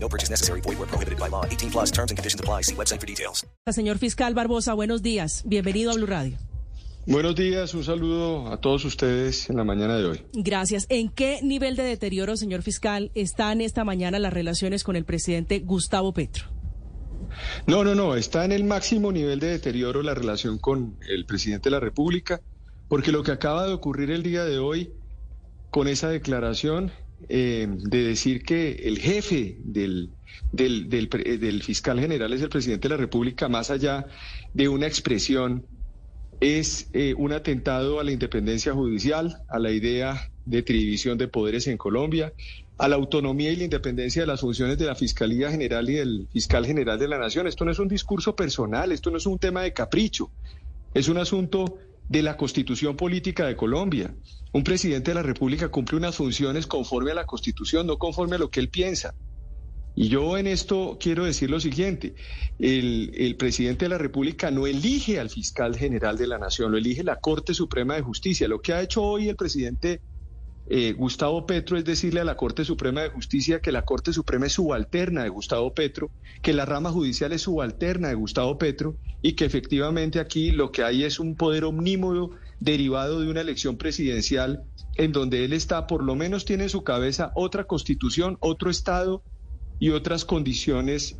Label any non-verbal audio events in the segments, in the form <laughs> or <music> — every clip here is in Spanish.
No purchase necessary. Void where prohibited by law. 18 plus terms and conditions apply. See website for details. Señor Fiscal Barbosa, buenos días. Bienvenido a Blue Radio. Buenos días, un saludo a todos ustedes en la mañana de hoy. Gracias. ¿En qué nivel de deterioro, señor fiscal, están esta mañana las relaciones con el presidente Gustavo Petro? No, no, no, está en el máximo nivel de deterioro la relación con el presidente de la República, porque lo que acaba de ocurrir el día de hoy con esa declaración eh, de decir que el jefe del, del, del, del fiscal general es el presidente de la República, más allá de una expresión es eh, un atentado a la independencia judicial, a la idea de trivisión de poderes en Colombia, a la autonomía y la independencia de las funciones de la Fiscalía General y del Fiscal General de la Nación. Esto no es un discurso personal, esto no es un tema de capricho, es un asunto de la constitución política de Colombia. Un presidente de la República cumple unas funciones conforme a la constitución, no conforme a lo que él piensa. Y yo en esto quiero decir lo siguiente, el, presidente de la República no elige al fiscal general de la Nación, lo elige la Corte Suprema de Justicia. Lo que ha hecho hoy el presidente eh, Gustavo Petro es decirle a la Corte Suprema de Justicia que la Corte Suprema es subalterna de Gustavo Petro, que la rama judicial es subalterna de Gustavo Petro y que efectivamente aquí lo que hay es un poder omnímodo derivado de una elección presidencial en donde él está, por lo menos tiene en su cabeza otra constitución, otro Estado y otras condiciones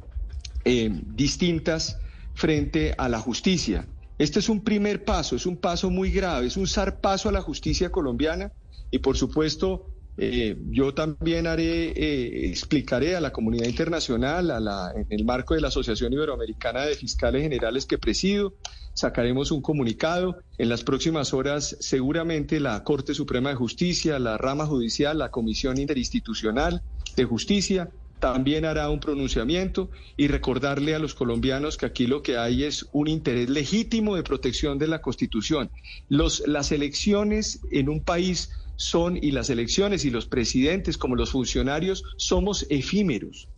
eh, distintas frente a la justicia. Este es un primer paso, es un paso muy grave, es un zarpazo a la justicia colombiana y por supuesto eh, yo también haré, eh, explicaré a la comunidad internacional, a la, en el marco de la Asociación Iberoamericana de Fiscales Generales que presido, sacaremos un comunicado. En las próximas horas seguramente la Corte Suprema de Justicia, la rama judicial, la Comisión Interinstitucional de Justicia también hará un pronunciamiento y recordarle a los colombianos que aquí lo que hay es un interés legítimo de protección de la Constitución. Los, las elecciones en un país son, y las elecciones y los presidentes como los funcionarios, somos efímeros,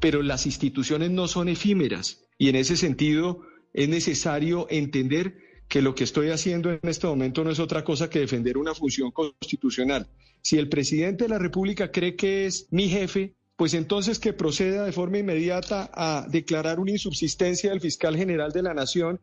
pero las instituciones no son efímeras. Y en ese sentido es necesario entender que lo que estoy haciendo en este momento no es otra cosa que defender una función constitucional. Si el presidente de la República cree que es mi jefe, pues entonces que proceda de forma inmediata a declarar una insubsistencia del fiscal general de la Nación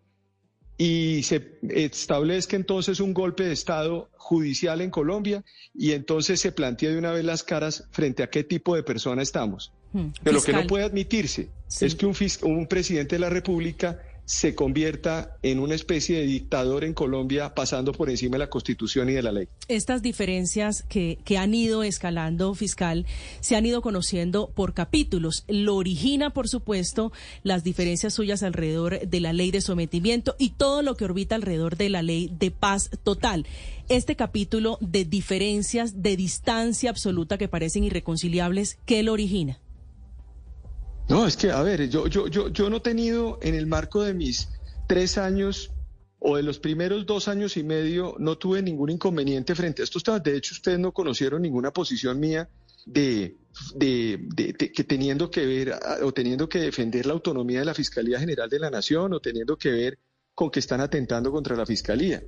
y se establezca entonces un golpe de Estado judicial en Colombia y entonces se plantea de una vez las caras frente a qué tipo de persona estamos. Hmm. Pero lo que no puede admitirse sí. es que un, un presidente de la República se convierta en una especie de dictador en Colombia pasando por encima de la Constitución y de la ley. Estas diferencias que, que, han ido escalando fiscal se han ido conociendo por capítulos. Lo origina, por supuesto, las diferencias suyas alrededor de la ley de sometimiento y todo lo que orbita alrededor de la ley de paz total. Este capítulo de diferencias, de distancia absoluta que parecen irreconciliables, ¿qué lo origina? No, es que, a ver, yo, yo, yo, yo no he tenido en el marco de mis tres años o de los primeros dos años y medio, no tuve ningún inconveniente frente a estos temas. De hecho, ustedes no conocieron ninguna posición mía de, de, que teniendo que ver o teniendo que defender la autonomía de la Fiscalía General de la Nación o teniendo que ver con que están atentando contra la Fiscalía.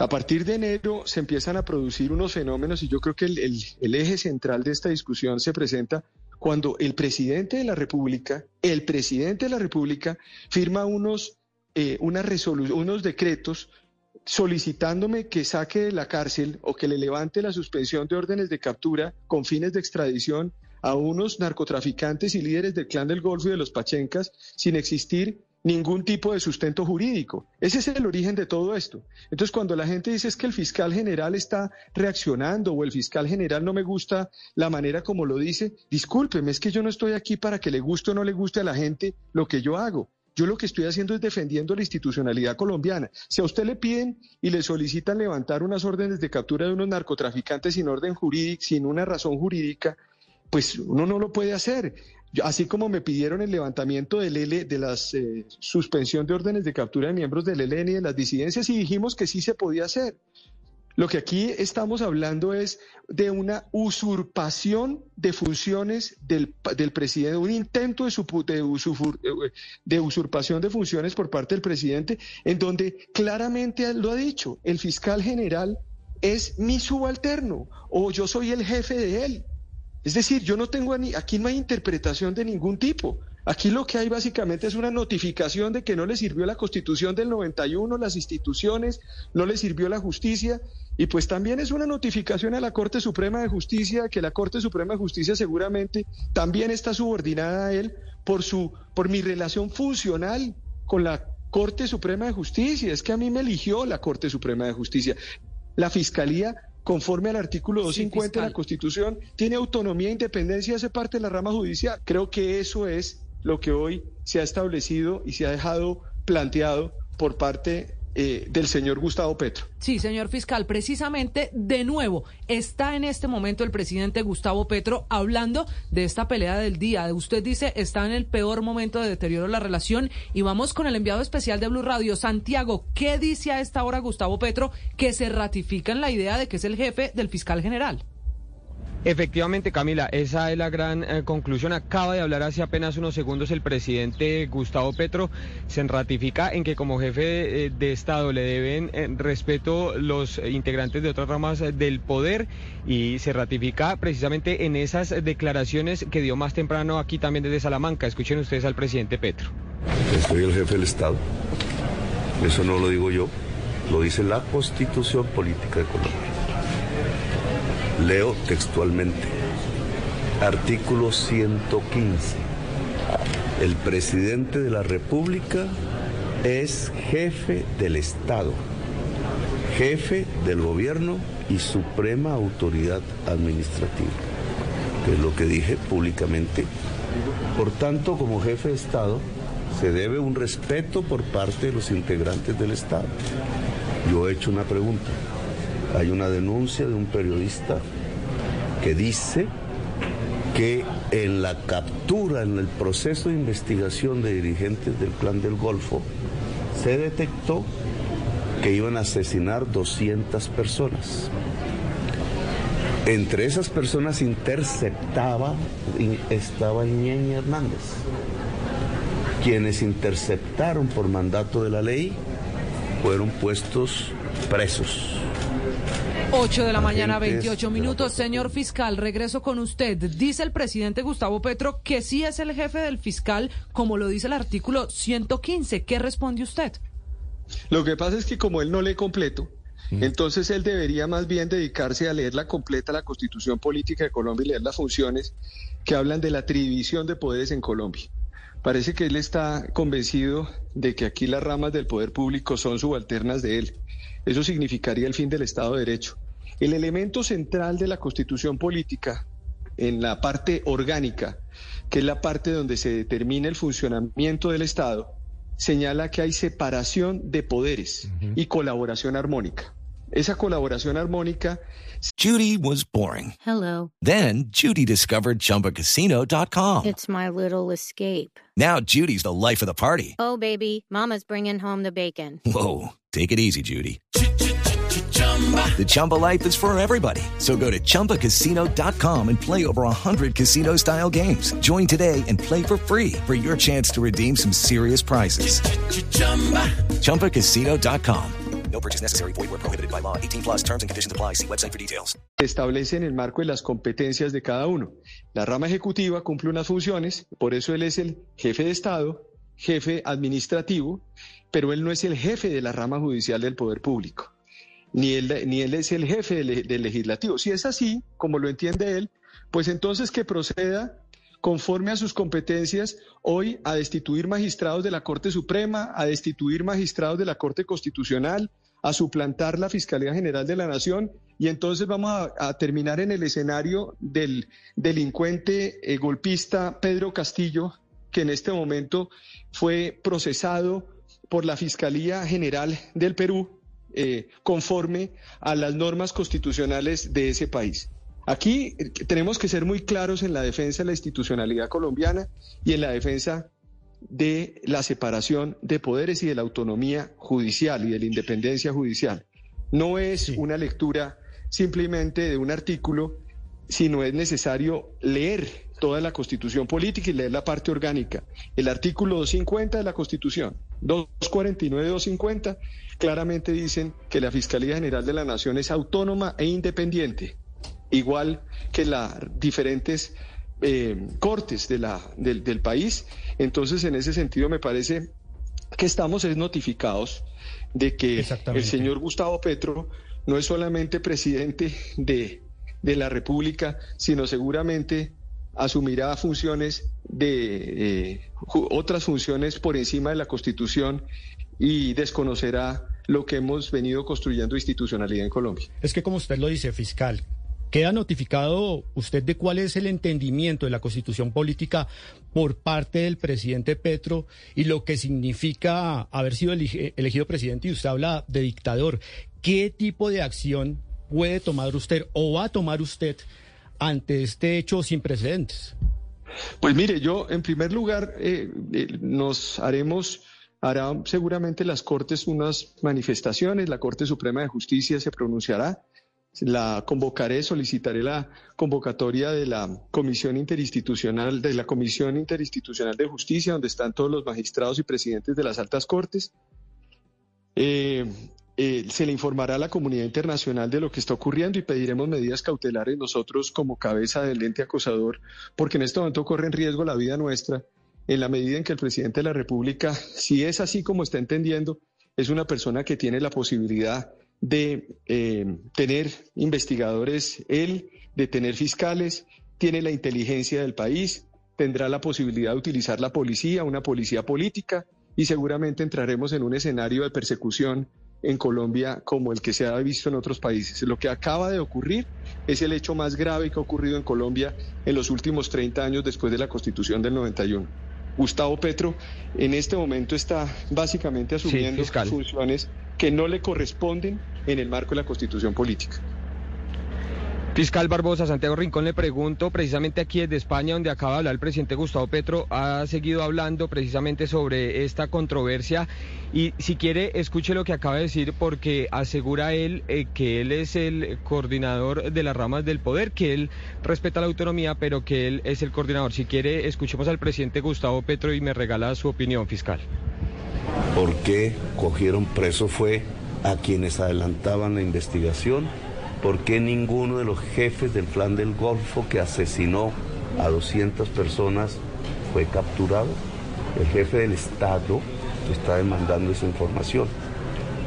A partir de enero se empiezan a producir unos fenómenos y yo creo que el, el eje central de esta discusión se presenta cuando el presidente de la República, el presidente de la República firma unos, eh, unos decretos solicitándome que saque de la cárcel o que le levante la suspensión de órdenes de captura con fines de extradición a unos narcotraficantes y líderes del clan del Golfo y de los Pachencas sin existir ningún tipo de sustento jurídico. Ese es el origen de todo esto. Entonces, cuando la gente dice es que el fiscal general está reaccionando o el fiscal general no me gusta la manera como lo dice, discúlpeme, es que yo no estoy aquí para que le guste o no le guste a la gente lo que yo hago. Yo lo que estoy haciendo es defendiendo la institucionalidad colombiana. Si a usted le piden y le solicitan levantar unas órdenes de captura de unos narcotraficantes sin orden jurídico, sin una razón jurídica, pues uno no lo puede hacer. Así como me pidieron el levantamiento del L, de la suspensión de órdenes de captura de miembros del ELN y de las disidencias y dijimos que sí se podía hacer. Lo que aquí estamos hablando es de una usurpación de funciones del, del presidente, un intento de, supu- de eh, de usurpación de funciones por parte del presidente, en donde claramente lo ha dicho, el fiscal general es mi subalterno o yo soy el jefe de él. Es decir, yo no tengo aquí no hay interpretación de ningún tipo. Aquí lo que hay básicamente es una notificación de que no le sirvió la Constitución del 91, las instituciones, no le sirvió la justicia y pues también es una notificación a la Corte Suprema de Justicia que la Corte Suprema de Justicia seguramente también está subordinada a él por su por mi relación funcional con la Corte Suprema de Justicia. Es que a mí me eligió la Corte Suprema de Justicia. La Fiscalía, conforme al artículo Sí, 250 de la Constitución, tiene autonomía e independencia, hace parte de la rama judicial. Creo que eso es lo que hoy se ha establecido y se ha dejado planteado por parte eh, del señor Gustavo Petro. Sí, señor fiscal, precisamente de nuevo está en este momento el presidente Gustavo Petro hablando de esta pelea del día. Usted dice está en el peor momento de deterioro de la relación y vamos con el enviado especial de Blue Radio, Santiago. ¿Qué dice a esta hora Gustavo Petro que se ratifica en la idea de que es el jefe del fiscal general? Efectivamente, Camila, esa es la gran eh, conclusión. Acaba de hablar hace apenas unos segundos el presidente Gustavo Petro. Se ratifica en que como jefe eh, de Estado le deben eh, respeto los integrantes de otras ramas del poder y se ratifica precisamente en esas declaraciones que dio más temprano aquí también desde Salamanca. Escuchen ustedes al presidente Petro. soy el jefe del Estado. Eso no lo digo yo, lo dice la Constitución Política de Colombia. Leo textualmente. Artículo 115. El presidente de la República es jefe del Estado, jefe del gobierno y suprema autoridad administrativa, que es lo que dije públicamente. Por tanto, como jefe de Estado, se debe un respeto por parte de los integrantes del Estado. Yo he hecho una pregunta. Hay una denuncia de un periodista que dice que en la captura, en el proceso de investigación de dirigentes del Clan del Golfo, se detectó que iban a asesinar 200 personas. Entre esas personas interceptaba, estaba Ñeñe Hernández. Quienes interceptaron por mandato de la ley fueron puestos presos. 8 de la mañana, Agentes 28 de la minutos. Señor fiscal, regreso con usted. Dice el presidente Gustavo Petro que sí es el jefe del fiscal, como lo dice el artículo 115. ¿Qué responde usted? Lo que pasa es que como él no lee completo, entonces él debería más bien dedicarse a leer la completa la Constitución Política de Colombia y leer las funciones que hablan de la atribución de poderes en Colombia. Parece que él está convencido de que aquí las ramas del poder público son subalternas de él. Eso significaría el fin del Estado de Derecho. El elemento central de la Constitución Política en la parte orgánica, que es la parte donde se determina el funcionamiento del Estado, señala que hay separación de poderes y colaboración armónica. Esa colaboración armónica Judy was boring. Hello. Then Judy discovered ChumbaCasino.com. It's my little escape. Now Judy's the life of the party. Oh, baby, Mama's bringing home the bacon. Whoa, take it easy, Judy. The Chumba life is for everybody. So go to ChumbaCasino.com and play over 100 casino style games. Join today and play for free for your chance to redeem some serious prizes. ChumbaCasino.com. No purchase necessary. Void where prohibited by law. 18 plus terms and conditions apply. See website for details. se establece en el marco de las competencias de cada uno. La rama ejecutiva cumple unas funciones, por eso él es el jefe de Estado, jefe administrativo, pero él no es el jefe de la rama judicial del poder público, ni él, ni él es el jefe del, del legislativo. Si es así, como lo entiende él, pues entonces que proceda conforme a sus competencias hoy a destituir magistrados de la Corte Suprema, a destituir magistrados de la Corte Constitucional, a suplantar la Fiscalía General de la Nación y entonces vamos a, terminar en el escenario del delincuente eh, golpista Pedro Castillo, que en este momento fue procesado por la Fiscalía General del Perú eh, conforme a las normas constitucionales de ese país. Aquí eh, tenemos que ser muy claros en la defensa de la institucionalidad colombiana y en la defensa de la separación de poderes y de la autonomía judicial y de la independencia judicial. No es una lectura simplemente de un artículo, sino es necesario leer toda la constitución política y leer la parte orgánica. El artículo 250 de la constitución, 249 250, claramente dicen que la Fiscalía General de la Nación es autónoma e independiente, igual que las diferentes eh, cortes de la, del, del país. Entonces, en ese sentido, me parece que estamos notificados de que el señor Gustavo Petro no es solamente presidente de, de la República, sino seguramente asumirá funciones de eh, otras funciones por encima de la Constitución y desconocerá lo que hemos venido construyendo institucionalidad en Colombia. Es que como usted lo dice, fiscal, ¿Queda notificado usted de cuál es el entendimiento de la constitución política por parte del presidente Petro y lo que significa haber sido elegido presidente? Y usted habla de dictador. ¿Qué tipo de acción puede tomar usted o va a tomar usted ante este hecho sin precedentes? Pues mire, yo en primer lugar eh, eh, nos haremos, hará seguramente las Cortes unas manifestaciones, la Corte Suprema de Justicia se pronunciará, la convocaré, solicitaré la convocatoria de la Comisión Interinstitucional, de la Comisión Interinstitucional de Justicia, donde están todos los magistrados y presidentes de las altas cortes. Eh, eh, se le informará a la comunidad internacional de lo que está ocurriendo y pediremos medidas cautelares nosotros como cabeza del ente acosador, porque en este momento corre en riesgo la vida nuestra, en la medida en que el presidente de la República, <laughs> si es así como está entendiendo, es una persona que tiene la posibilidad de eh, tener investigadores él, de tener fiscales, tiene la inteligencia del país, tendrá la posibilidad de utilizar la policía, una policía política, y seguramente entraremos en un escenario de persecución en Colombia como el que se ha visto en otros países. Lo que acaba de ocurrir es el hecho más grave que ha ocurrido en Colombia en los últimos 30 años después de la Constitución del 91. Gustavo Petro en este momento está básicamente asumiendo funciones que no le corresponden en el marco de la Constitución política. Fiscal Barbosa, Santiago Rincón, le pregunto, precisamente aquí desde España, donde acaba de hablar el presidente Gustavo Petro, ha seguido hablando precisamente sobre esta controversia y si quiere, escuche lo que acaba de decir porque asegura él eh, que él es el coordinador de las ramas del poder, que él respeta la autonomía, pero que él es el coordinador. Si quiere, escuchemos al presidente Gustavo Petro y me regala su opinión, fiscal. ¿Por qué cogieron preso fue a quienes adelantaban la investigación? ¿Por qué ninguno de los jefes del plan del Golfo que asesinó a 200 personas fue capturado? El jefe del Estado está demandando esa información.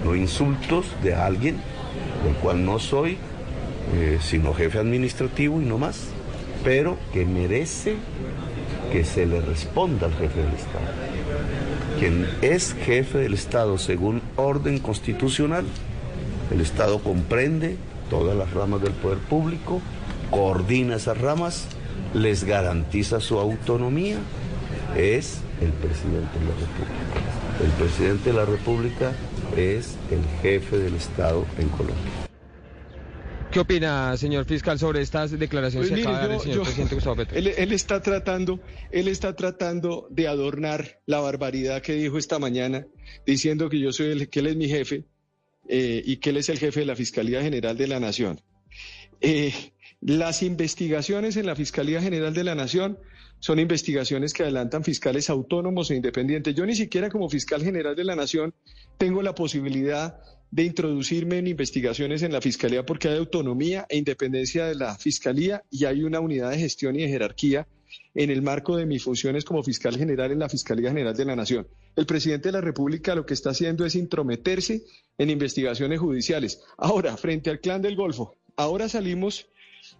No insultos de alguien del cual no soy, eh, sino jefe administrativo y no más, pero que merece que se le responda al jefe del Estado. Quien es jefe del Estado según orden constitucional, el Estado comprende todas las ramas del poder público, coordina esas ramas, les garantiza su autonomía, es el presidente de la República. El presidente de la República es el jefe del Estado en Colombia. ¿Qué opina, señor fiscal, sobre estas declaraciones pues que acaba de dar el señor presidente Gustavo <laughs> Petro? Él, está tratando, él está tratando de adornar la barbaridad que dijo esta mañana, diciendo que yo soy el, que él es mi jefe, eh, y que él es el jefe de la Fiscalía General de la Nación. Eh, las investigaciones en la Fiscalía General de la Nación son investigaciones que adelantan fiscales autónomos e independientes. Yo ni siquiera como fiscal general de la Nación tengo la posibilidad de introducirme en investigaciones en la Fiscalía porque hay autonomía e independencia de la Fiscalía y hay una unidad de gestión y de jerarquía en el marco de mis funciones como fiscal general en la Fiscalía General de la Nación. El presidente de la República lo que está haciendo es intrometerse en investigaciones judiciales. Ahora, frente al clan del Golfo, ahora salimos,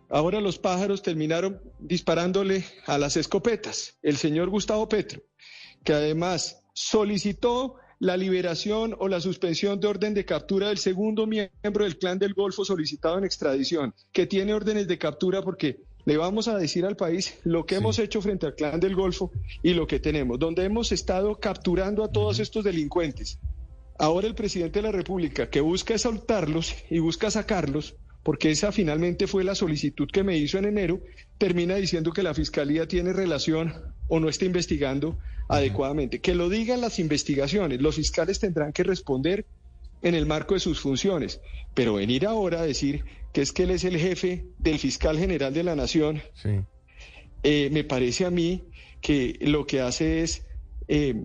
ahora los pájaros terminaron disparándole a las escopetas. El señor Gustavo Petro, que además solicitó la liberación o la suspensión de orden de captura del segundo miembro del clan del Golfo solicitado en extradición, que tiene órdenes de captura porque le vamos a decir al país lo que hemos hecho frente al clan del Golfo y lo que tenemos, donde hemos estado capturando a todos estos delincuentes. Ahora el presidente de la República, que busca soltarlos y busca sacarlos, porque esa finalmente fue la solicitud que me hizo en enero, termina diciendo que la Fiscalía tiene relación o no está investigando adecuadamente. Que lo digan las investigaciones, los fiscales tendrán que responder en el marco de sus funciones, pero venir ahora a decir que es que él es el jefe del fiscal general de la nación, eh, me parece a mí que lo que hace es eh,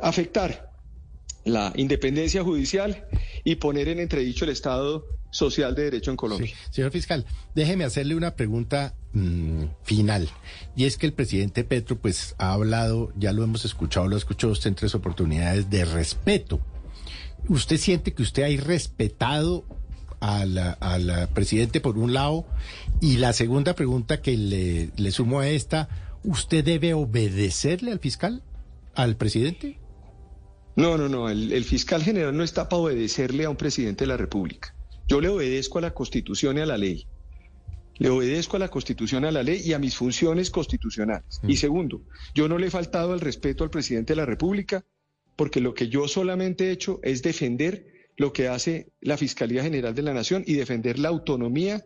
afectar la independencia judicial y poner en entredicho el Estado social de derecho en Colombia. Señor fiscal, déjeme hacerle una pregunta mm, final. Y es que el presidente Petro, pues, ha hablado, ya lo hemos escuchado, lo ha escuchado usted en tres oportunidades, de respeto. ¿Usted siente que usted ha respetado al presidente por un lado? Y la segunda pregunta que le, le sumo a esta, ¿usted debe obedecerle al fiscal, al presidente? No, no, no. El, fiscal general no está para obedecerle a un presidente de la República. Yo le obedezco a la Constitución y a la ley. Le obedezco a la Constitución, a la ley y a mis funciones constitucionales. Y segundo, yo no le he faltado el respeto al presidente de la República porque lo que yo solamente he hecho es defender lo que hace la Fiscalía General de la Nación y defender la autonomía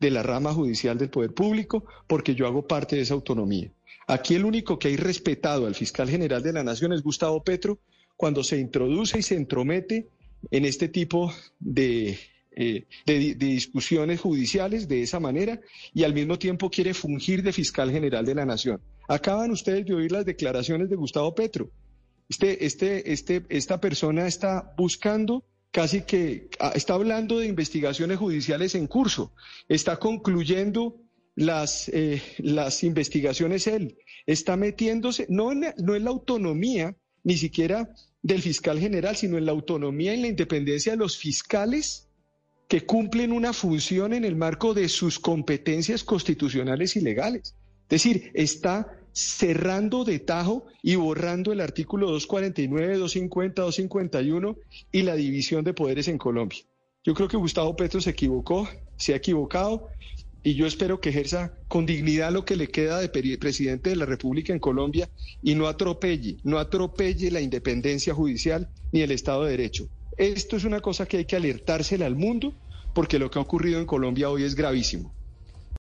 de la rama judicial del poder público porque yo hago parte de esa autonomía. Aquí el único que hay respetado al fiscal general de la Nación es Gustavo Petro cuando se introduce y se entromete en este tipo de, eh, de, discusiones judiciales de esa manera y al mismo tiempo quiere fungir de fiscal general de la nación. Acaban ustedes de oír las declaraciones de Gustavo Petro. Este, este, este, esta persona está buscando casi que ah, está hablando de investigaciones judiciales en curso, está concluyendo las, eh, las investigaciones él, está metiéndose, no no en la autonomía ni siquiera del fiscal general, sino en la autonomía y la independencia de los fiscales que cumplen una función en el marco de sus competencias constitucionales y legales. Es decir, está cerrando de tajo y borrando el artículo 249, 250, 251 y la división de poderes en Colombia. Yo creo que Gustavo Petro se equivocó, se ha equivocado y yo espero que ejerza con dignidad lo que le queda de presidente de la República en Colombia y no atropelle, no atropelle la independencia judicial ni el Estado de Derecho. Esto es una cosa que hay que alertársela al mundo porque lo que ha ocurrido en Colombia hoy es gravísimo.